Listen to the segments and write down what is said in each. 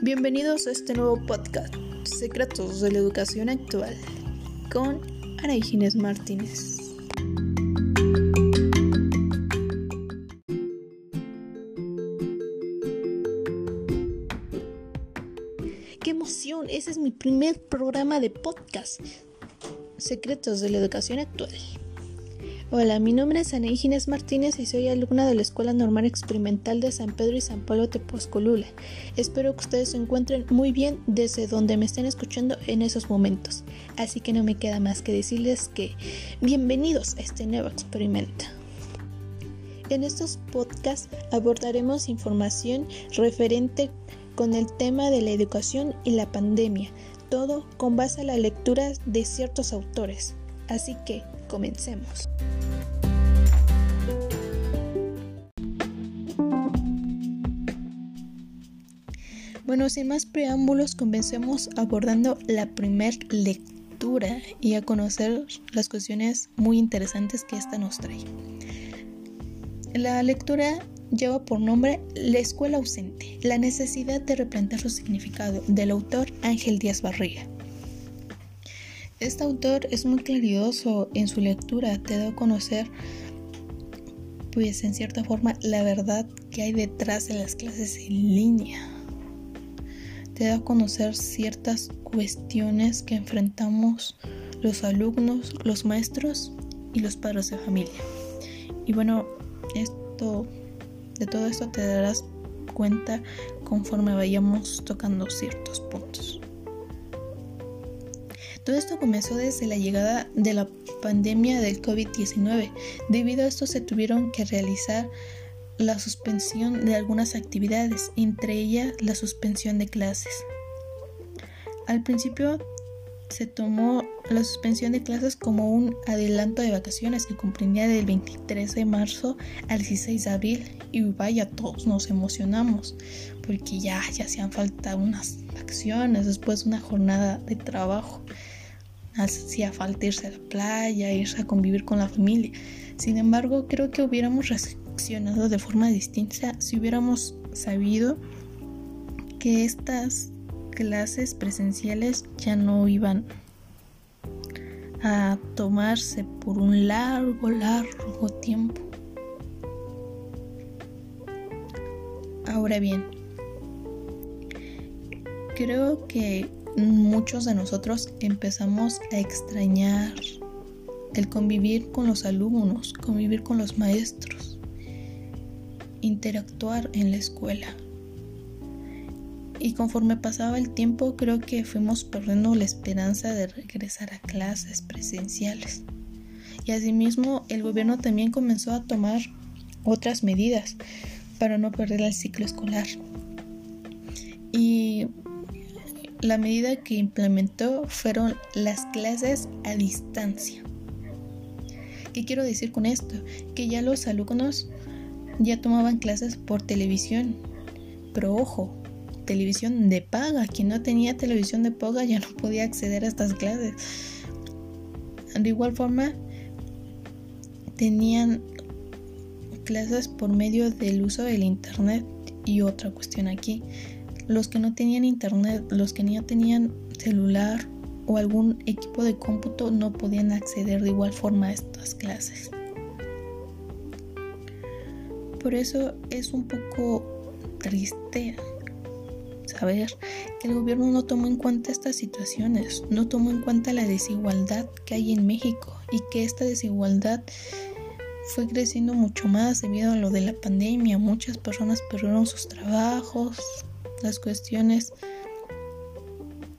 Bienvenidos a este nuevo podcast, Secretos de la Educación Actual, con Ana Martínez. ¡Qué emoción! Ese es mi primer programa de podcast, Secretos de la Educación Actual. Hola, mi nombre es Ana Ginés Martínez y soy alumna de la Escuela Normal Experimental de San Pedro y San Pablo Tepozcolula. Espero que ustedes se encuentren muy bien desde donde me estén escuchando en esos momentos. Así que no me queda más que decirles que bienvenidos a este nuevo experimento. En estos podcasts abordaremos información referente con el tema de la educación y la pandemia, todo con base a la lectura de ciertos autores. Así que comencemos. Bueno, sin más preámbulos, comencemos abordando la primer lectura y a conocer las cuestiones muy interesantes que esta nos trae. La lectura lleva por nombre La escuela ausente, la necesidad de replantear su significado, del autor Ángel Díaz Barriga. Este autor es muy claridoso en su lectura, te da a conocer, pues en cierta forma, la verdad que hay detrás de las clases en línea te da a conocer ciertas cuestiones que enfrentamos los alumnos, los maestros y los padres de familia. Y bueno, esto de todo esto te darás cuenta conforme vayamos tocando ciertos puntos. Todo esto comenzó desde la llegada de la pandemia del COVID-19. Debido a esto se tuvieron que realizar la suspensión de algunas actividades, entre ellas la suspensión de clases. Al principio se tomó la suspensión de clases como un adelanto de vacaciones que comprendía del 23 de marzo al 16 de abril y vaya, todos nos emocionamos porque ya, ya hacían falta unas acciones después de una jornada de trabajo. Hacía falta irse a la playa, irse a convivir con la familia. Sin embargo, creo que hubiéramos de forma distinta si hubiéramos sabido que estas clases presenciales ya no iban a tomarse por un largo, largo tiempo. Ahora bien, creo que muchos de nosotros empezamos a extrañar el convivir con los alumnos, convivir con los maestros interactuar en la escuela. Y conforme pasaba el tiempo creo que fuimos perdiendo la esperanza de regresar a clases presenciales. Y asimismo el gobierno también comenzó a tomar otras medidas para no perder el ciclo escolar. Y la medida que implementó fueron las clases a distancia. ¿Qué quiero decir con esto? Que ya los alumnos ya tomaban clases por televisión. Pero ojo, televisión de paga. Quien no tenía televisión de paga ya no podía acceder a estas clases. De igual forma, tenían clases por medio del uso del internet. Y otra cuestión aquí, los que no tenían internet, los que no tenían celular o algún equipo de cómputo no podían acceder de igual forma a estas clases. Por eso es un poco triste saber que el gobierno no tomó en cuenta estas situaciones, no tomó en cuenta la desigualdad que hay en México y que esta desigualdad fue creciendo mucho más debido a lo de la pandemia. Muchas personas perdieron sus trabajos, las cuestiones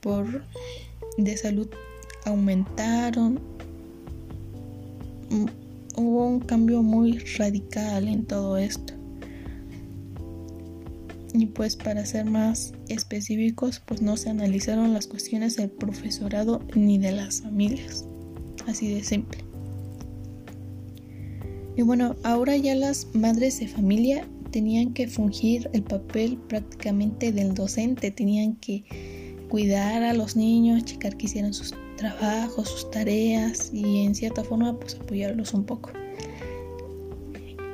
por de salud aumentaron hubo un cambio muy radical en todo esto. Y pues para ser más específicos, pues no se analizaron las cuestiones del profesorado ni de las familias. Así de simple. Y bueno, ahora ya las madres de familia tenían que fungir el papel prácticamente del docente, tenían que cuidar a los niños, checar que hicieran sus trabajos, sus tareas y en cierta forma pues apoyarlos un poco.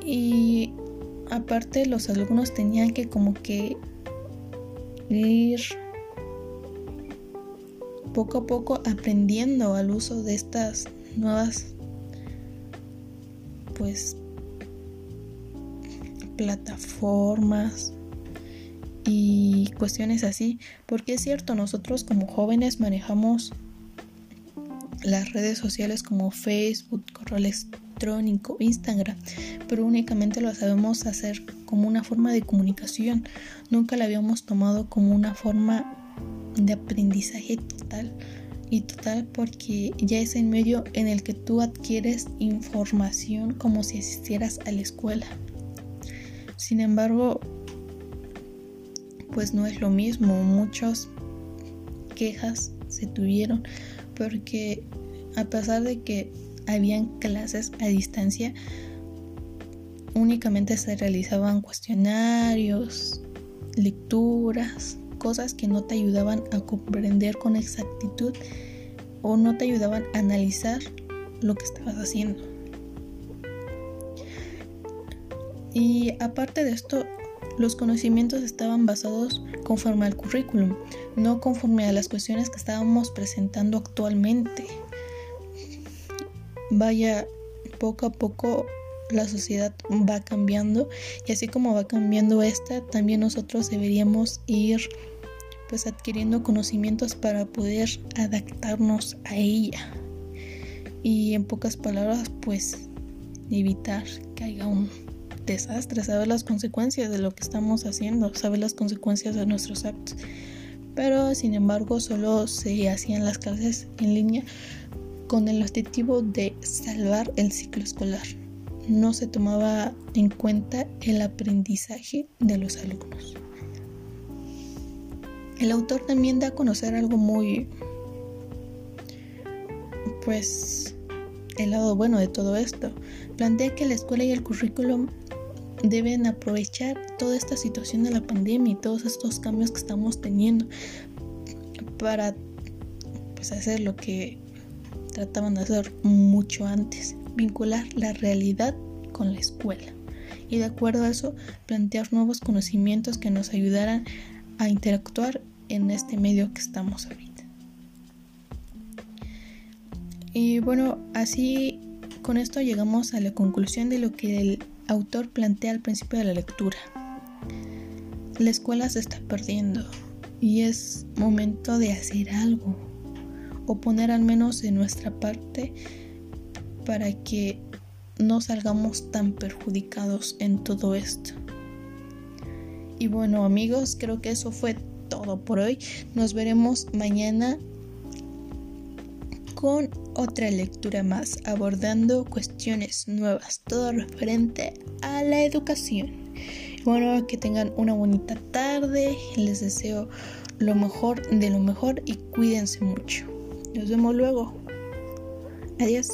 Y aparte los alumnos tenían que como que ir poco a poco aprendiendo al uso de estas nuevas pues plataformas y cuestiones así, porque es cierto, nosotros como jóvenes manejamos las redes sociales como Facebook, correo electrónico, Instagram, pero únicamente lo sabemos hacer como una forma de comunicación, nunca la habíamos tomado como una forma de aprendizaje total y total porque ya es el medio en el que tú adquieres información como si asistieras a la escuela. Sin embargo, pues no es lo mismo. Muchas quejas se tuvieron porque a pesar de que habían clases a distancia, únicamente se realizaban cuestionarios, lecturas, cosas que no te ayudaban a comprender con exactitud o no te ayudaban a analizar lo que estabas haciendo. Y aparte de esto, los conocimientos estaban basados conforme al currículum, no conforme a las cuestiones que estábamos presentando actualmente. Vaya, poco a poco la sociedad va cambiando y así como va cambiando esta, también nosotros deberíamos ir pues adquiriendo conocimientos para poder adaptarnos a ella. Y en pocas palabras, pues evitar que haya un desastre, saber las consecuencias de lo que estamos haciendo, saber las consecuencias de nuestros actos. Pero sin embargo solo se hacían las clases en línea con el objetivo de salvar el ciclo escolar. No se tomaba en cuenta el aprendizaje de los alumnos. El autor también da a conocer algo muy, pues, el lado bueno de todo esto. Plantea que la escuela y el currículum deben aprovechar toda esta situación de la pandemia y todos estos cambios que estamos teniendo para pues, hacer lo que trataban de hacer mucho antes, vincular la realidad con la escuela y de acuerdo a eso plantear nuevos conocimientos que nos ayudaran a interactuar en este medio que estamos ahorita. Y bueno, así con esto llegamos a la conclusión de lo que el autor plantea al principio de la lectura. La escuela se está perdiendo y es momento de hacer algo o poner al menos de nuestra parte para que no salgamos tan perjudicados en todo esto. Y bueno amigos, creo que eso fue todo por hoy. Nos veremos mañana otra lectura más, abordando cuestiones nuevas, todo referente a la educación. Bueno, que tengan una bonita tarde, les deseo lo mejor de lo mejor y cuídense mucho. Nos vemos luego. Adiós.